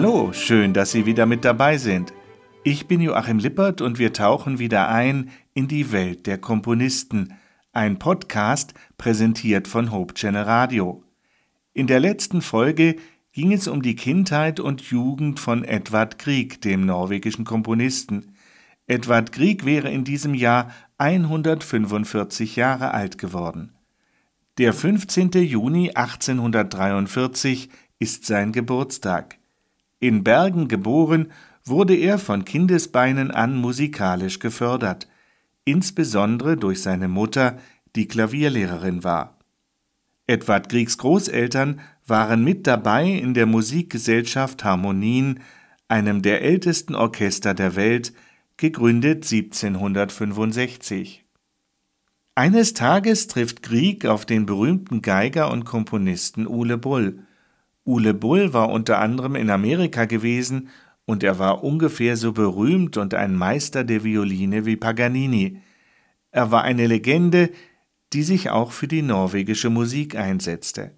Hallo, schön, dass Sie wieder mit dabei sind. Ich bin Joachim Lippert und wir tauchen wieder ein in die Welt der Komponisten. Ein Podcast präsentiert von Hope Channel Radio. In der letzten Folge ging es um die Kindheit und Jugend von Edvard Grieg, dem norwegischen Komponisten. Edvard Grieg wäre in diesem Jahr 145 Jahre alt geworden. Der 15. Juni 1843 ist sein Geburtstag. In Bergen geboren, wurde er von Kindesbeinen an musikalisch gefördert, insbesondere durch seine Mutter, die Klavierlehrerin war. Edward Griegs Großeltern waren mit dabei in der Musikgesellschaft Harmonien, einem der ältesten Orchester der Welt, gegründet 1765. Eines Tages trifft Grieg auf den berühmten Geiger und Komponisten Ule Bull. Ule Bull war unter anderem in Amerika gewesen und er war ungefähr so berühmt und ein Meister der Violine wie Paganini. Er war eine Legende, die sich auch für die norwegische Musik einsetzte.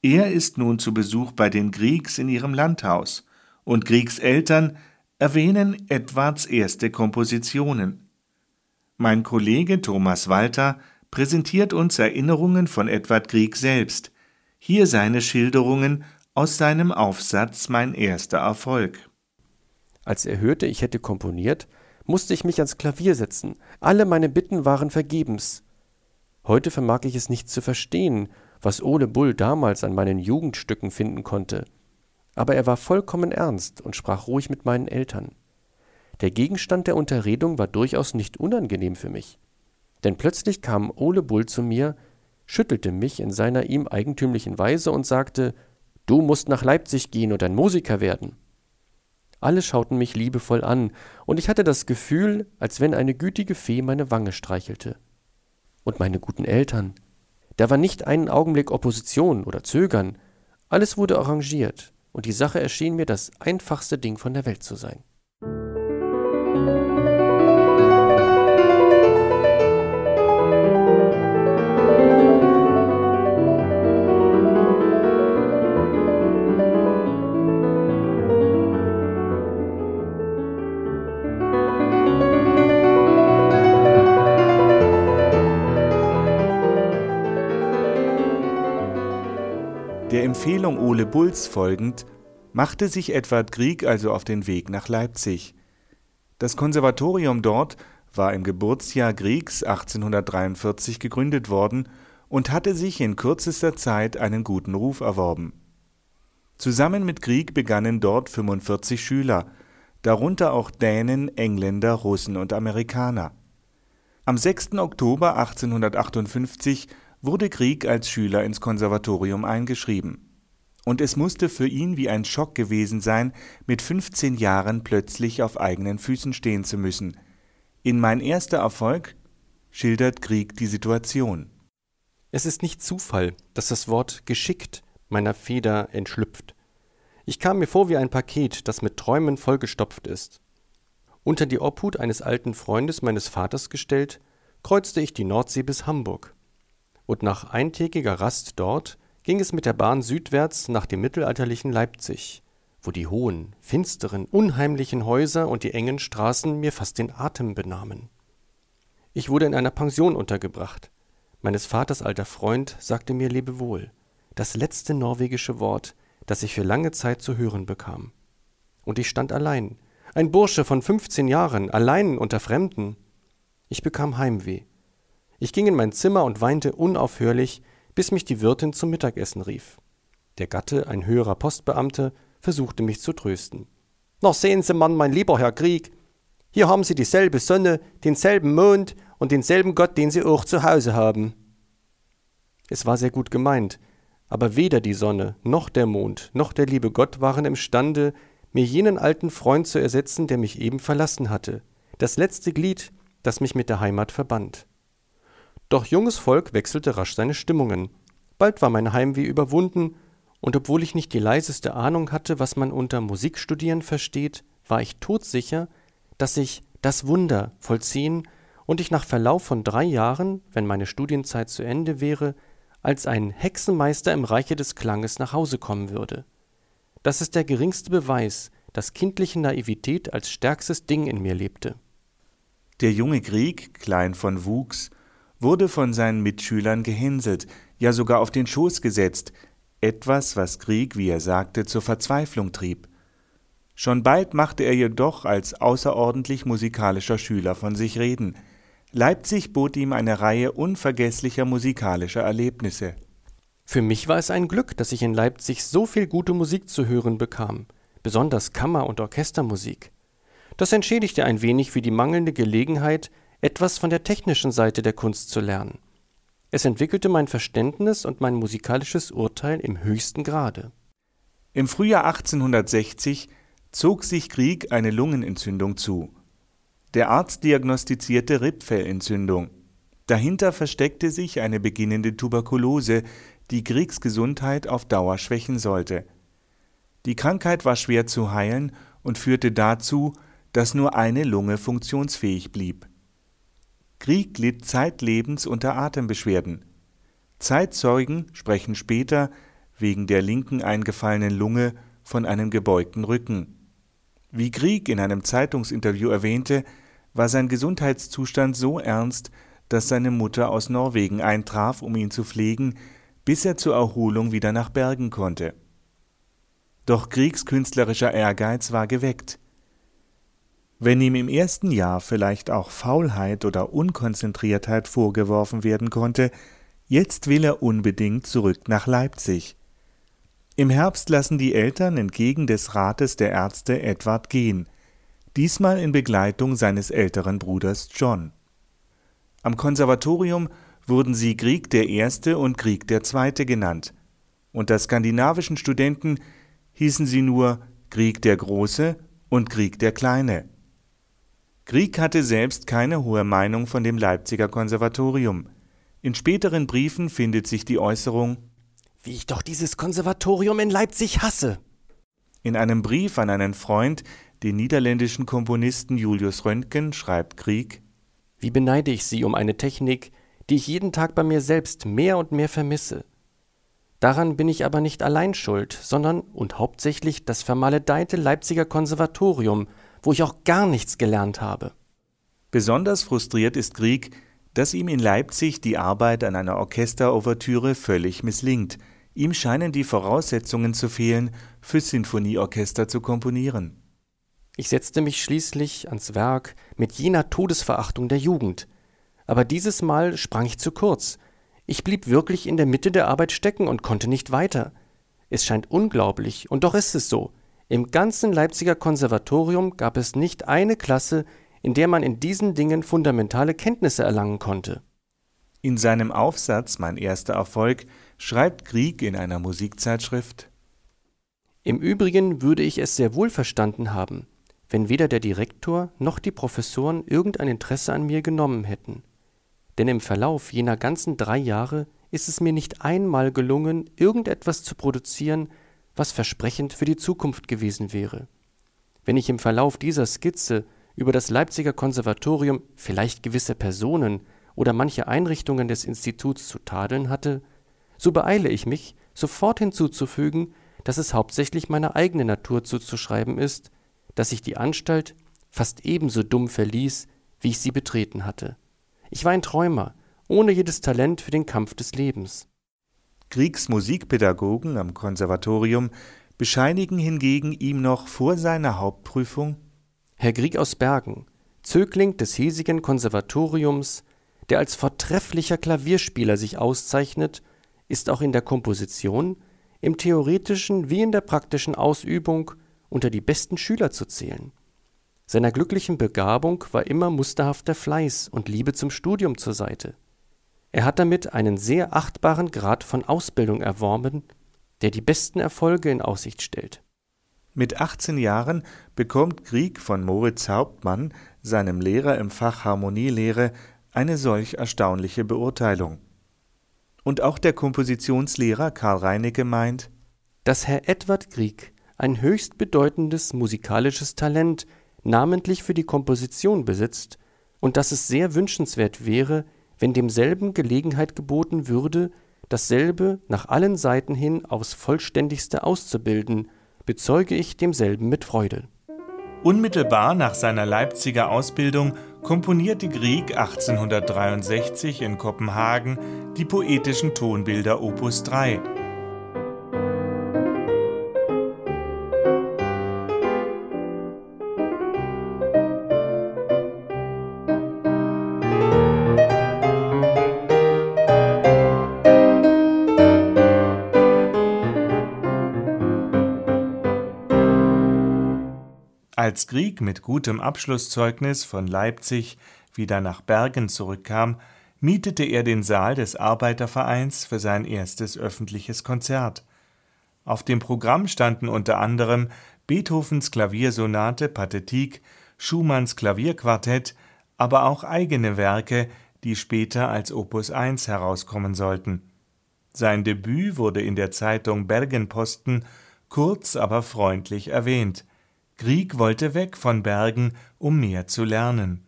Er ist nun zu Besuch bei den Griegs in ihrem Landhaus, und Griegs Eltern erwähnen Edwards erste Kompositionen. Mein Kollege Thomas Walter präsentiert uns Erinnerungen von Edward Grieg selbst, hier seine Schilderungen aus seinem Aufsatz Mein erster Erfolg. Als er hörte, ich hätte komponiert, musste ich mich ans Klavier setzen. Alle meine Bitten waren vergebens. Heute vermag ich es nicht zu verstehen, was Ole Bull damals an meinen Jugendstücken finden konnte. Aber er war vollkommen ernst und sprach ruhig mit meinen Eltern. Der Gegenstand der Unterredung war durchaus nicht unangenehm für mich. Denn plötzlich kam Ole Bull zu mir schüttelte mich in seiner ihm eigentümlichen Weise und sagte, Du musst nach Leipzig gehen und ein Musiker werden. Alle schauten mich liebevoll an, und ich hatte das Gefühl, als wenn eine gütige Fee meine Wange streichelte. Und meine guten Eltern. Da war nicht einen Augenblick Opposition oder Zögern, alles wurde arrangiert, und die Sache erschien mir das einfachste Ding von der Welt zu sein. Empfehlung Ole Bulls folgend, machte sich Edward Grieg also auf den Weg nach Leipzig. Das Konservatorium dort war im Geburtsjahr Griegs 1843 gegründet worden und hatte sich in kürzester Zeit einen guten Ruf erworben. Zusammen mit Grieg begannen dort 45 Schüler, darunter auch Dänen, Engländer, Russen und Amerikaner. Am 6. Oktober 1858 wurde Grieg als Schüler ins Konservatorium eingeschrieben. Und es musste für ihn wie ein Schock gewesen sein, mit 15 Jahren plötzlich auf eigenen Füßen stehen zu müssen. In Mein erster Erfolg schildert Grieg die Situation. Es ist nicht Zufall, dass das Wort geschickt meiner Feder entschlüpft. Ich kam mir vor wie ein Paket, das mit Träumen vollgestopft ist. Unter die Obhut eines alten Freundes meines Vaters gestellt, kreuzte ich die Nordsee bis Hamburg und nach eintägiger Rast dort ging es mit der Bahn südwärts nach dem mittelalterlichen Leipzig, wo die hohen, finsteren, unheimlichen Häuser und die engen Straßen mir fast den Atem benahmen. Ich wurde in einer Pension untergebracht. Meines Vaters alter Freund sagte mir Lebewohl, das letzte norwegische Wort, das ich für lange Zeit zu hören bekam. Und ich stand allein, ein Bursche von fünfzehn Jahren, allein unter Fremden. Ich bekam Heimweh. Ich ging in mein Zimmer und weinte unaufhörlich, bis mich die Wirtin zum Mittagessen rief. Der Gatte, ein höherer Postbeamte, versuchte mich zu trösten. Na sehen Sie, Mann, mein lieber Herr Krieg, hier haben Sie dieselbe Sonne, denselben Mond und denselben Gott, den Sie auch zu Hause haben. Es war sehr gut gemeint, aber weder die Sonne, noch der Mond, noch der liebe Gott waren imstande, mir jenen alten Freund zu ersetzen, der mich eben verlassen hatte, das letzte Glied, das mich mit der Heimat verband. Doch junges Volk wechselte rasch seine Stimmungen. Bald war mein Heimweh überwunden, und obwohl ich nicht die leiseste Ahnung hatte, was man unter Musikstudieren versteht, war ich todsicher, dass sich das Wunder vollziehen und ich nach Verlauf von drei Jahren, wenn meine Studienzeit zu Ende wäre, als ein Hexenmeister im Reiche des Klanges nach Hause kommen würde. Das ist der geringste Beweis, dass kindliche Naivität als stärkstes Ding in mir lebte. Der junge Grieg, klein von Wuchs, wurde von seinen Mitschülern gehänselt, ja sogar auf den Schoß gesetzt, etwas, was Grieg, wie er sagte, zur Verzweiflung trieb. Schon bald machte er jedoch als außerordentlich musikalischer Schüler von sich reden. Leipzig bot ihm eine Reihe unvergesslicher musikalischer Erlebnisse. Für mich war es ein Glück, dass ich in Leipzig so viel gute Musik zu hören bekam, besonders Kammer- und Orchestermusik. Das entschädigte ein wenig für die mangelnde Gelegenheit, etwas von der technischen Seite der Kunst zu lernen. Es entwickelte mein Verständnis und mein musikalisches Urteil im höchsten Grade. Im Frühjahr 1860 zog sich Krieg eine Lungenentzündung zu. Der Arzt diagnostizierte Rippfellentzündung. Dahinter versteckte sich eine beginnende Tuberkulose, die Kriegs Gesundheit auf Dauer schwächen sollte. Die Krankheit war schwer zu heilen und führte dazu, dass nur eine Lunge funktionsfähig blieb. Krieg litt zeitlebens unter Atembeschwerden. Zeitzeugen sprechen später wegen der linken eingefallenen Lunge von einem gebeugten Rücken. Wie Krieg in einem Zeitungsinterview erwähnte, war sein Gesundheitszustand so ernst, dass seine Mutter aus Norwegen eintraf, um ihn zu pflegen, bis er zur Erholung wieder nach Bergen konnte. Doch Kriegs künstlerischer Ehrgeiz war geweckt. Wenn ihm im ersten Jahr vielleicht auch Faulheit oder Unkonzentriertheit vorgeworfen werden konnte, jetzt will er unbedingt zurück nach Leipzig. Im Herbst lassen die Eltern entgegen des Rates der Ärzte Edward gehen, diesmal in Begleitung seines älteren Bruders John. Am Konservatorium wurden sie Krieg der Erste und Krieg der Zweite genannt. Unter skandinavischen Studenten hießen sie nur Krieg der Große und Krieg der Kleine. Grieg hatte selbst keine hohe Meinung von dem Leipziger Konservatorium. In späteren Briefen findet sich die Äußerung Wie ich doch dieses Konservatorium in Leipzig hasse. In einem Brief an einen Freund, den niederländischen Komponisten Julius Röntgen, schreibt Krieg Wie beneide ich Sie um eine Technik, die ich jeden Tag bei mir selbst mehr und mehr vermisse. Daran bin ich aber nicht allein schuld, sondern und hauptsächlich das vermaledeite Leipziger Konservatorium, wo ich auch gar nichts gelernt habe. Besonders frustriert ist Grieg, dass ihm in Leipzig die Arbeit an einer Orchesterouvertüre völlig misslingt. Ihm scheinen die Voraussetzungen zu fehlen, für Sinfonieorchester zu komponieren. Ich setzte mich schließlich ans Werk mit jener Todesverachtung der Jugend. Aber dieses Mal sprang ich zu kurz. Ich blieb wirklich in der Mitte der Arbeit stecken und konnte nicht weiter. Es scheint unglaublich, und doch ist es so. Im ganzen Leipziger Konservatorium gab es nicht eine Klasse, in der man in diesen Dingen fundamentale Kenntnisse erlangen konnte. In seinem Aufsatz Mein erster Erfolg schreibt Grieg in einer Musikzeitschrift Im Übrigen würde ich es sehr wohl verstanden haben, wenn weder der Direktor noch die Professoren irgendein Interesse an mir genommen hätten. Denn im Verlauf jener ganzen drei Jahre ist es mir nicht einmal gelungen, irgendetwas zu produzieren, was versprechend für die Zukunft gewesen wäre. Wenn ich im Verlauf dieser Skizze über das Leipziger Konservatorium vielleicht gewisse Personen oder manche Einrichtungen des Instituts zu tadeln hatte, so beeile ich mich, sofort hinzuzufügen, dass es hauptsächlich meiner eigenen Natur zuzuschreiben ist, dass ich die Anstalt fast ebenso dumm verließ, wie ich sie betreten hatte. Ich war ein Träumer, ohne jedes Talent für den Kampf des Lebens. Kriegsmusikpädagogen am Konservatorium bescheinigen hingegen ihm noch vor seiner Hauptprüfung Herr Grieg aus Bergen, Zögling des hiesigen Konservatoriums, der als vortrefflicher Klavierspieler sich auszeichnet, ist auch in der Komposition, im theoretischen wie in der praktischen Ausübung unter die besten Schüler zu zählen. Seiner glücklichen Begabung war immer musterhafter Fleiß und Liebe zum Studium zur Seite. Er hat damit einen sehr achtbaren Grad von Ausbildung erworben, der die besten Erfolge in Aussicht stellt. Mit 18 Jahren bekommt Grieg von Moritz Hauptmann, seinem Lehrer im Fach Harmonielehre, eine solch erstaunliche Beurteilung. Und auch der Kompositionslehrer Karl Reinecke meint, dass Herr Edward Grieg ein höchst bedeutendes musikalisches Talent, namentlich für die Komposition besitzt, und dass es sehr wünschenswert wäre, wenn demselben Gelegenheit geboten würde, dasselbe nach allen Seiten hin aufs vollständigste auszubilden bezeuge ich demselben mit Freude. Unmittelbar nach seiner Leipziger Ausbildung komponierte Grieg 1863 in Kopenhagen die poetischen Tonbilder Opus 3 Als Grieg mit gutem Abschlusszeugnis von Leipzig wieder nach Bergen zurückkam, mietete er den Saal des Arbeitervereins für sein erstes öffentliches Konzert. Auf dem Programm standen unter anderem Beethovens Klaviersonate Pathetique, Schumanns Klavierquartett, aber auch eigene Werke, die später als Opus 1 herauskommen sollten. Sein Debüt wurde in der Zeitung Bergenposten kurz, aber freundlich erwähnt. Grieg wollte weg von Bergen, um mehr zu lernen.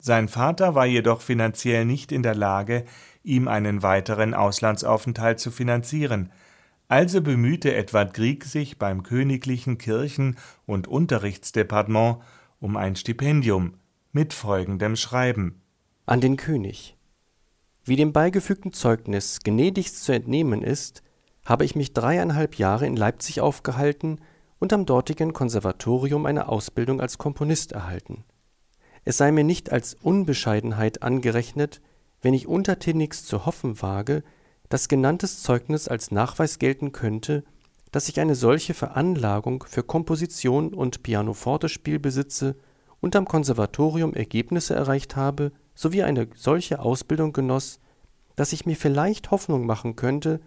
Sein Vater war jedoch finanziell nicht in der Lage, ihm einen weiteren Auslandsaufenthalt zu finanzieren, also bemühte Edward Grieg sich beim Königlichen Kirchen- und Unterrichtsdepartement um ein Stipendium mit folgendem Schreiben. An den König. Wie dem beigefügten Zeugnis gnädigst zu entnehmen ist, habe ich mich dreieinhalb Jahre in Leipzig aufgehalten und am dortigen Konservatorium eine Ausbildung als Komponist erhalten. Es sei mir nicht als Unbescheidenheit angerechnet, wenn ich untertänigst zu hoffen wage, dass genanntes Zeugnis als Nachweis gelten könnte, dass ich eine solche Veranlagung für Komposition und Pianofortespiel besitze und am Konservatorium Ergebnisse erreicht habe sowie eine solche Ausbildung genoss, dass ich mir vielleicht Hoffnung machen könnte,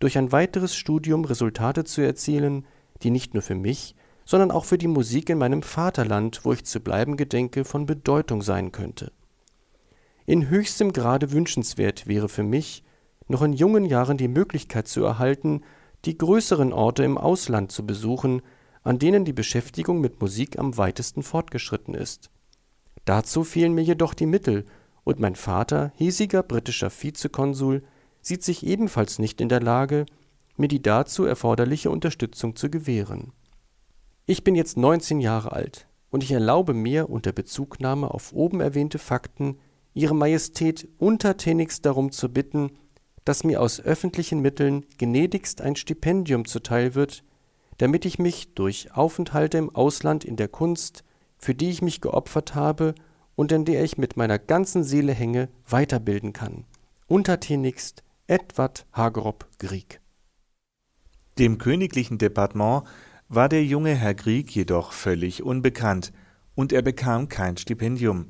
durch ein weiteres Studium Resultate zu erzielen, die nicht nur für mich, sondern auch für die Musik in meinem Vaterland, wo ich zu bleiben gedenke, von Bedeutung sein könnte. In höchstem Grade wünschenswert wäre für mich, noch in jungen Jahren die Möglichkeit zu erhalten, die größeren Orte im Ausland zu besuchen, an denen die Beschäftigung mit Musik am weitesten fortgeschritten ist. Dazu fehlen mir jedoch die Mittel, und mein Vater, hiesiger britischer Vizekonsul, sieht sich ebenfalls nicht in der Lage, mir die dazu erforderliche Unterstützung zu gewähren. Ich bin jetzt 19 Jahre alt und ich erlaube mir unter Bezugnahme auf oben erwähnte Fakten Ihre Majestät untertänigst darum zu bitten, dass mir aus öffentlichen Mitteln gnädigst ein Stipendium zuteil wird, damit ich mich durch Aufenthalte im Ausland in der Kunst, für die ich mich geopfert habe und in der ich mit meiner ganzen Seele hänge, weiterbilden kann. Untertänigst Edward Hagerob Grieg. Dem königlichen Departement war der junge Herr Grieg jedoch völlig unbekannt, und er bekam kein Stipendium.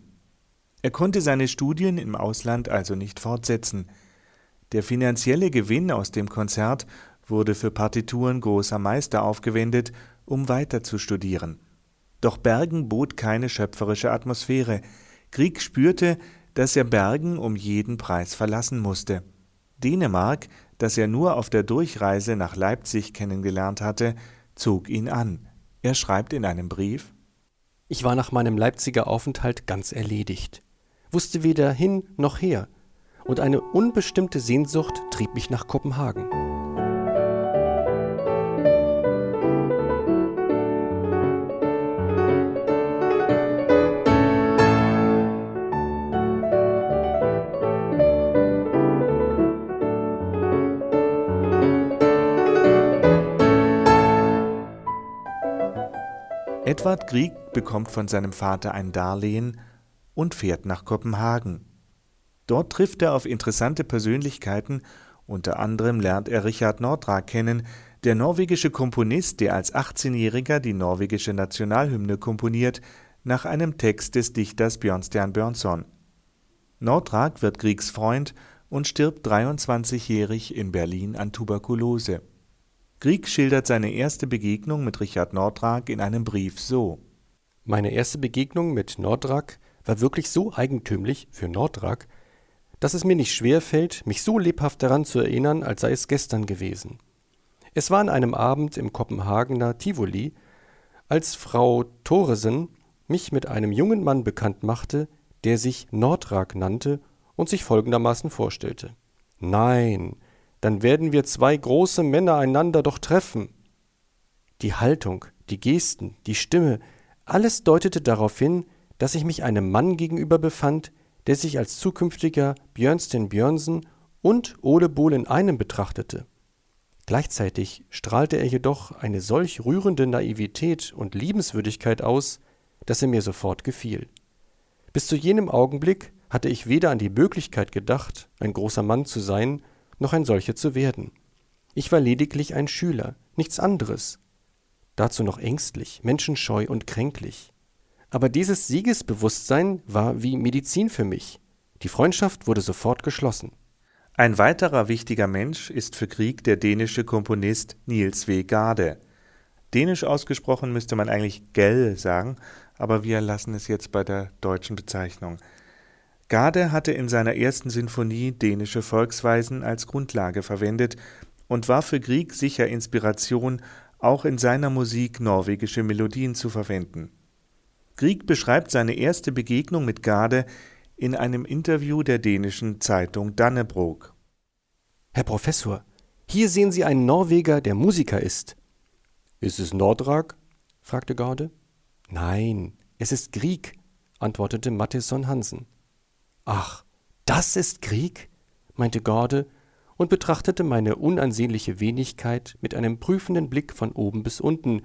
Er konnte seine Studien im Ausland also nicht fortsetzen. Der finanzielle Gewinn aus dem Konzert wurde für Partituren großer Meister aufgewendet, um weiter zu studieren. Doch Bergen bot keine schöpferische Atmosphäre. Grieg spürte, dass er Bergen um jeden Preis verlassen musste. Dänemark das er nur auf der Durchreise nach Leipzig kennengelernt hatte, zog ihn an. Er schreibt in einem Brief Ich war nach meinem Leipziger Aufenthalt ganz erledigt, wusste weder hin noch her, und eine unbestimmte Sehnsucht trieb mich nach Kopenhagen. Edward Grieg bekommt von seinem Vater ein Darlehen und fährt nach Kopenhagen. Dort trifft er auf interessante Persönlichkeiten, unter anderem lernt er Richard Nordrak kennen, der norwegische Komponist, der als 18-Jähriger die norwegische Nationalhymne komponiert, nach einem Text des Dichters Björnstjerne Björnson. Nordrak wird Griegs Freund und stirbt 23-jährig in Berlin an Tuberkulose Grieg schildert seine erste Begegnung mit Richard Nordrak in einem Brief so: Meine erste Begegnung mit Nordrak war wirklich so eigentümlich für Nordrak, dass es mir nicht schwer fällt, mich so lebhaft daran zu erinnern, als sei es gestern gewesen. Es war an einem Abend im Kopenhagener Tivoli, als Frau Thoresen mich mit einem jungen Mann bekannt machte, der sich Nordrak nannte und sich folgendermaßen vorstellte: Nein, dann werden wir zwei große Männer einander doch treffen. die Haltung, die Gesten, die Stimme, alles deutete darauf hin, dass ich mich einem Mann gegenüber befand, der sich als zukünftiger Björnsten Björnsen und Ole Bohl in einem betrachtete. Gleichzeitig strahlte er jedoch eine solch rührende Naivität und Liebenswürdigkeit aus, dass er mir sofort gefiel. Bis zu jenem Augenblick hatte ich weder an die Möglichkeit gedacht, ein großer Mann zu sein, noch ein solcher zu werden. Ich war lediglich ein Schüler, nichts anderes. Dazu noch ängstlich, menschenscheu und kränklich. Aber dieses Siegesbewusstsein war wie Medizin für mich. Die Freundschaft wurde sofort geschlossen. Ein weiterer wichtiger Mensch ist für Krieg der dänische Komponist Niels W. Gade. Dänisch ausgesprochen müsste man eigentlich Gell sagen, aber wir lassen es jetzt bei der deutschen Bezeichnung. Gade hatte in seiner ersten Sinfonie dänische Volksweisen als Grundlage verwendet und war für Grieg sicher Inspiration, auch in seiner Musik norwegische Melodien zu verwenden. Grieg beschreibt seine erste Begegnung mit Gade in einem Interview der dänischen Zeitung Dannebrog. Herr Professor, hier sehen Sie einen Norweger, der Musiker ist. Ist es Nordrag? fragte Gade. Nein, es ist Grieg, antwortete Mattisson Hansen. Ach, das ist Krieg? meinte Gorde und betrachtete meine unansehnliche Wenigkeit mit einem prüfenden Blick von oben bis unten,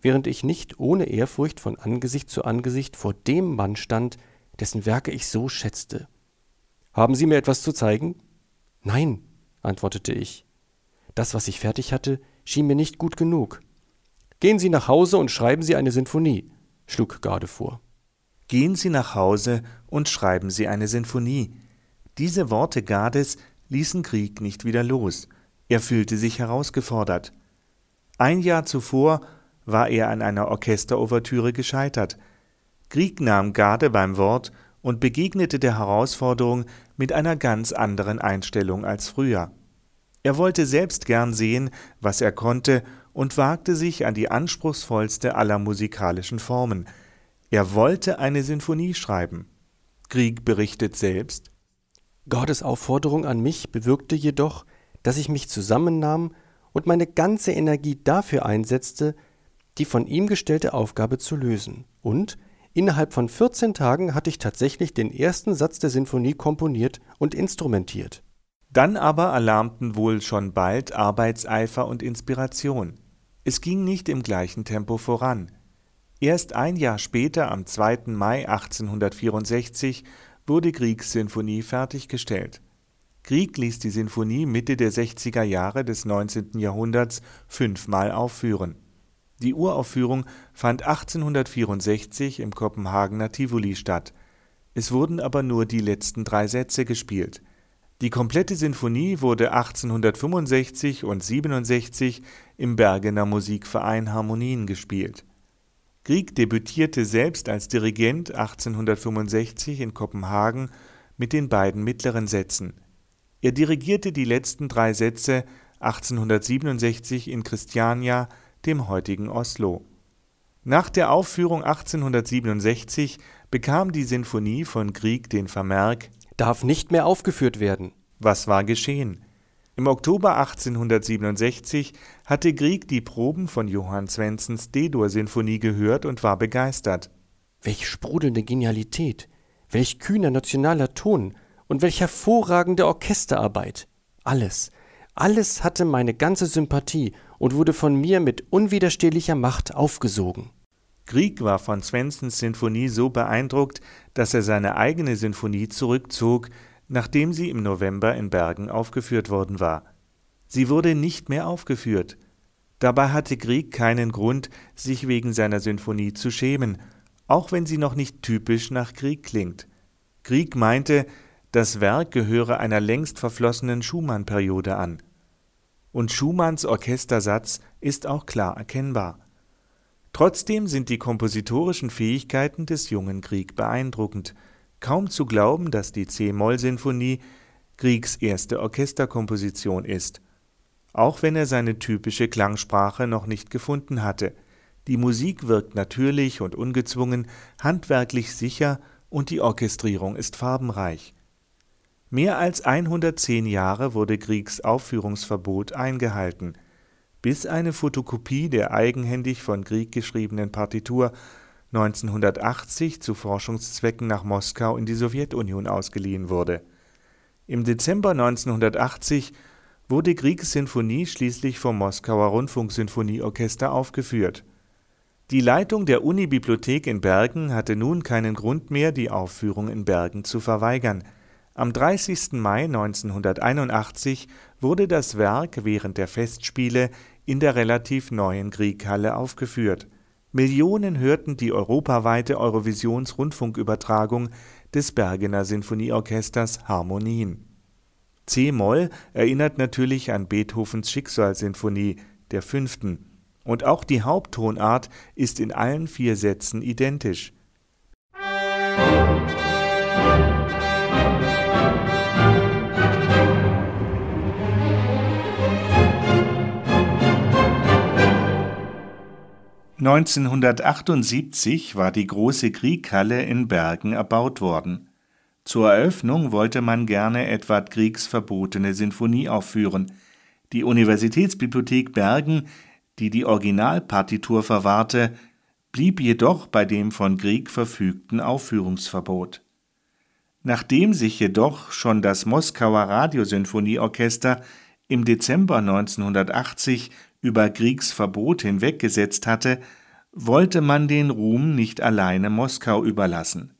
während ich nicht ohne Ehrfurcht von Angesicht zu Angesicht vor dem Mann stand, dessen Werke ich so schätzte. Haben Sie mir etwas zu zeigen? Nein, antwortete ich. Das, was ich fertig hatte, schien mir nicht gut genug. Gehen Sie nach Hause und schreiben Sie eine Sinfonie, schlug Garde vor. Gehen Sie nach Hause und schreiben Sie eine Sinfonie. Diese Worte Gardes ließen Krieg nicht wieder los. Er fühlte sich herausgefordert. Ein Jahr zuvor war er an einer Orchesterouvertüre gescheitert. Krieg nahm Garde beim Wort und begegnete der Herausforderung mit einer ganz anderen Einstellung als früher. Er wollte selbst gern sehen, was er konnte, und wagte sich an die anspruchsvollste aller musikalischen Formen. Er wollte eine Sinfonie schreiben. Krieg berichtet selbst Gottes Aufforderung an mich bewirkte jedoch, dass ich mich zusammennahm und meine ganze Energie dafür einsetzte, die von ihm gestellte Aufgabe zu lösen. Und innerhalb von 14 Tagen hatte ich tatsächlich den ersten Satz der Sinfonie komponiert und instrumentiert. Dann aber erlahmten wohl schon bald Arbeitseifer und Inspiration. Es ging nicht im gleichen Tempo voran. Erst ein Jahr später, am 2. Mai 1864, wurde Griegs Sinfonie fertiggestellt. Grieg ließ die Sinfonie Mitte der 60er Jahre des 19. Jahrhunderts fünfmal aufführen. Die Uraufführung fand 1864 im Kopenhagener Tivoli statt. Es wurden aber nur die letzten drei Sätze gespielt. Die komplette Sinfonie wurde 1865 und 67 im Bergener Musikverein Harmonien gespielt Grieg debütierte selbst als Dirigent 1865 in Kopenhagen mit den beiden mittleren Sätzen. Er dirigierte die letzten drei Sätze 1867 in Christiania, dem heutigen Oslo. Nach der Aufführung 1867 bekam die Sinfonie von Grieg den Vermerk Darf nicht mehr aufgeführt werden. Was war geschehen? Im Oktober 1867 hatte Grieg die Proben von Johann Svensens D-Dur-Sinfonie gehört und war begeistert. Welch sprudelnde Genialität, welch kühner nationaler Ton und welch hervorragende Orchesterarbeit. Alles, alles hatte meine ganze Sympathie und wurde von mir mit unwiderstehlicher Macht aufgesogen. Grieg war von Svensens Sinfonie so beeindruckt, dass er seine eigene Sinfonie zurückzog, nachdem sie im November in Bergen aufgeführt worden war. Sie wurde nicht mehr aufgeführt. Dabei hatte Grieg keinen Grund, sich wegen seiner Sinfonie zu schämen, auch wenn sie noch nicht typisch nach Krieg klingt. Grieg meinte, das Werk gehöre einer längst verflossenen Schumann-Periode an. Und Schumanns Orchestersatz ist auch klar erkennbar. Trotzdem sind die kompositorischen Fähigkeiten des jungen Grieg beeindruckend. Kaum zu glauben, dass die C-Moll-Sinfonie Griegs erste Orchesterkomposition ist, auch wenn er seine typische Klangsprache noch nicht gefunden hatte. Die Musik wirkt natürlich und ungezwungen, handwerklich sicher und die Orchestrierung ist farbenreich. Mehr als 110 Jahre wurde Griegs Aufführungsverbot eingehalten. bis eine Fotokopie der eigenhändig von Grieg geschriebenen Partitur 1980 zu Forschungszwecken nach Moskau in die Sowjetunion ausgeliehen wurde. Im Dezember 1980 wurde Griegs Sinfonie schließlich vom Moskauer Rundfunksinfonieorchester aufgeführt. Die Leitung der Unibibliothek in Bergen hatte nun keinen Grund mehr, die Aufführung in Bergen zu verweigern. Am 30. Mai 1981 wurde das Werk während der Festspiele in der relativ neuen Grieghalle aufgeführt. Millionen hörten die europaweite Eurovisions-Rundfunkübertragung des Bergener Sinfonieorchesters Harmonien. C-Moll erinnert natürlich an Beethovens Schicksalssinfonie, der fünften, und auch die Haupttonart ist in allen vier Sätzen identisch. 1978 war die große Krieghalle in Bergen erbaut worden. Zur Eröffnung wollte man gerne Edward Griegs verbotene Sinfonie aufführen. Die Universitätsbibliothek Bergen, die die Originalpartitur verwahrte, blieb jedoch bei dem von Grieg verfügten Aufführungsverbot. Nachdem sich jedoch schon das Moskauer Radiosinfonieorchester im Dezember 1980 über Griegs Verbot hinweggesetzt hatte, wollte man den Ruhm nicht alleine Moskau überlassen.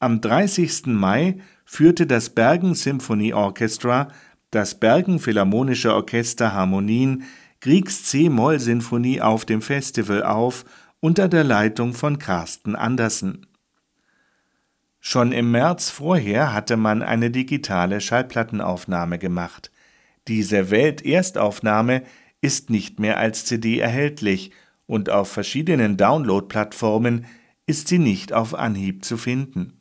Am 30. Mai führte das Bergen Symphony Orchestra, das Bergen Philharmonische Orchester Harmonien, Griegs C-Moll-Sinfonie auf dem Festival auf unter der Leitung von Carsten Andersen. Schon im März vorher hatte man eine digitale Schallplattenaufnahme gemacht. Diese Welterstaufnahme ist nicht mehr als CD erhältlich und auf verschiedenen Download-Plattformen ist sie nicht auf Anhieb zu finden.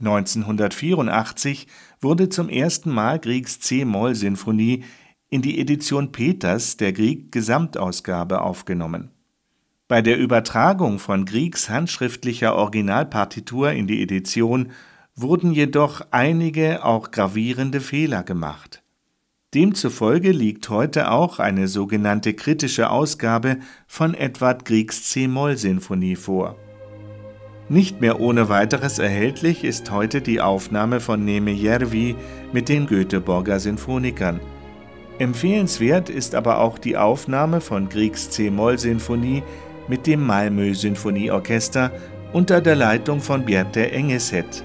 1984 wurde zum ersten Mal Griegs C-Moll-Sinfonie in die Edition Peters der Grieg Gesamtausgabe aufgenommen. Bei der Übertragung von Griegs handschriftlicher Originalpartitur in die Edition wurden jedoch einige auch gravierende Fehler gemacht. Demzufolge liegt heute auch eine sogenannte kritische Ausgabe von Edward Griegs C-Moll-Sinfonie vor. Nicht mehr ohne weiteres erhältlich ist heute die Aufnahme von Neme Järvi mit den Göteborger Sinfonikern. Empfehlenswert ist aber auch die Aufnahme von Griegs C-Moll-Sinfonie mit dem Malmö Sinfonieorchester unter der Leitung von Bjerte Engeset.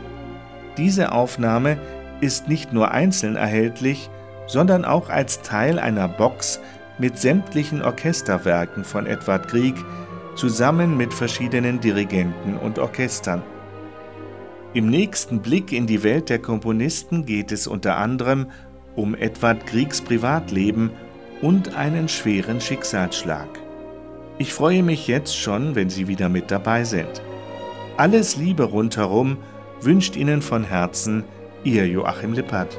Diese Aufnahme ist nicht nur einzeln erhältlich, sondern auch als Teil einer Box mit sämtlichen Orchesterwerken von Edward Grieg zusammen mit verschiedenen Dirigenten und Orchestern. Im nächsten Blick in die Welt der Komponisten geht es unter anderem um Edward Griegs Privatleben und einen schweren Schicksalsschlag. Ich freue mich jetzt schon, wenn Sie wieder mit dabei sind. Alles Liebe rundherum wünscht Ihnen von Herzen Ihr Joachim Lippert.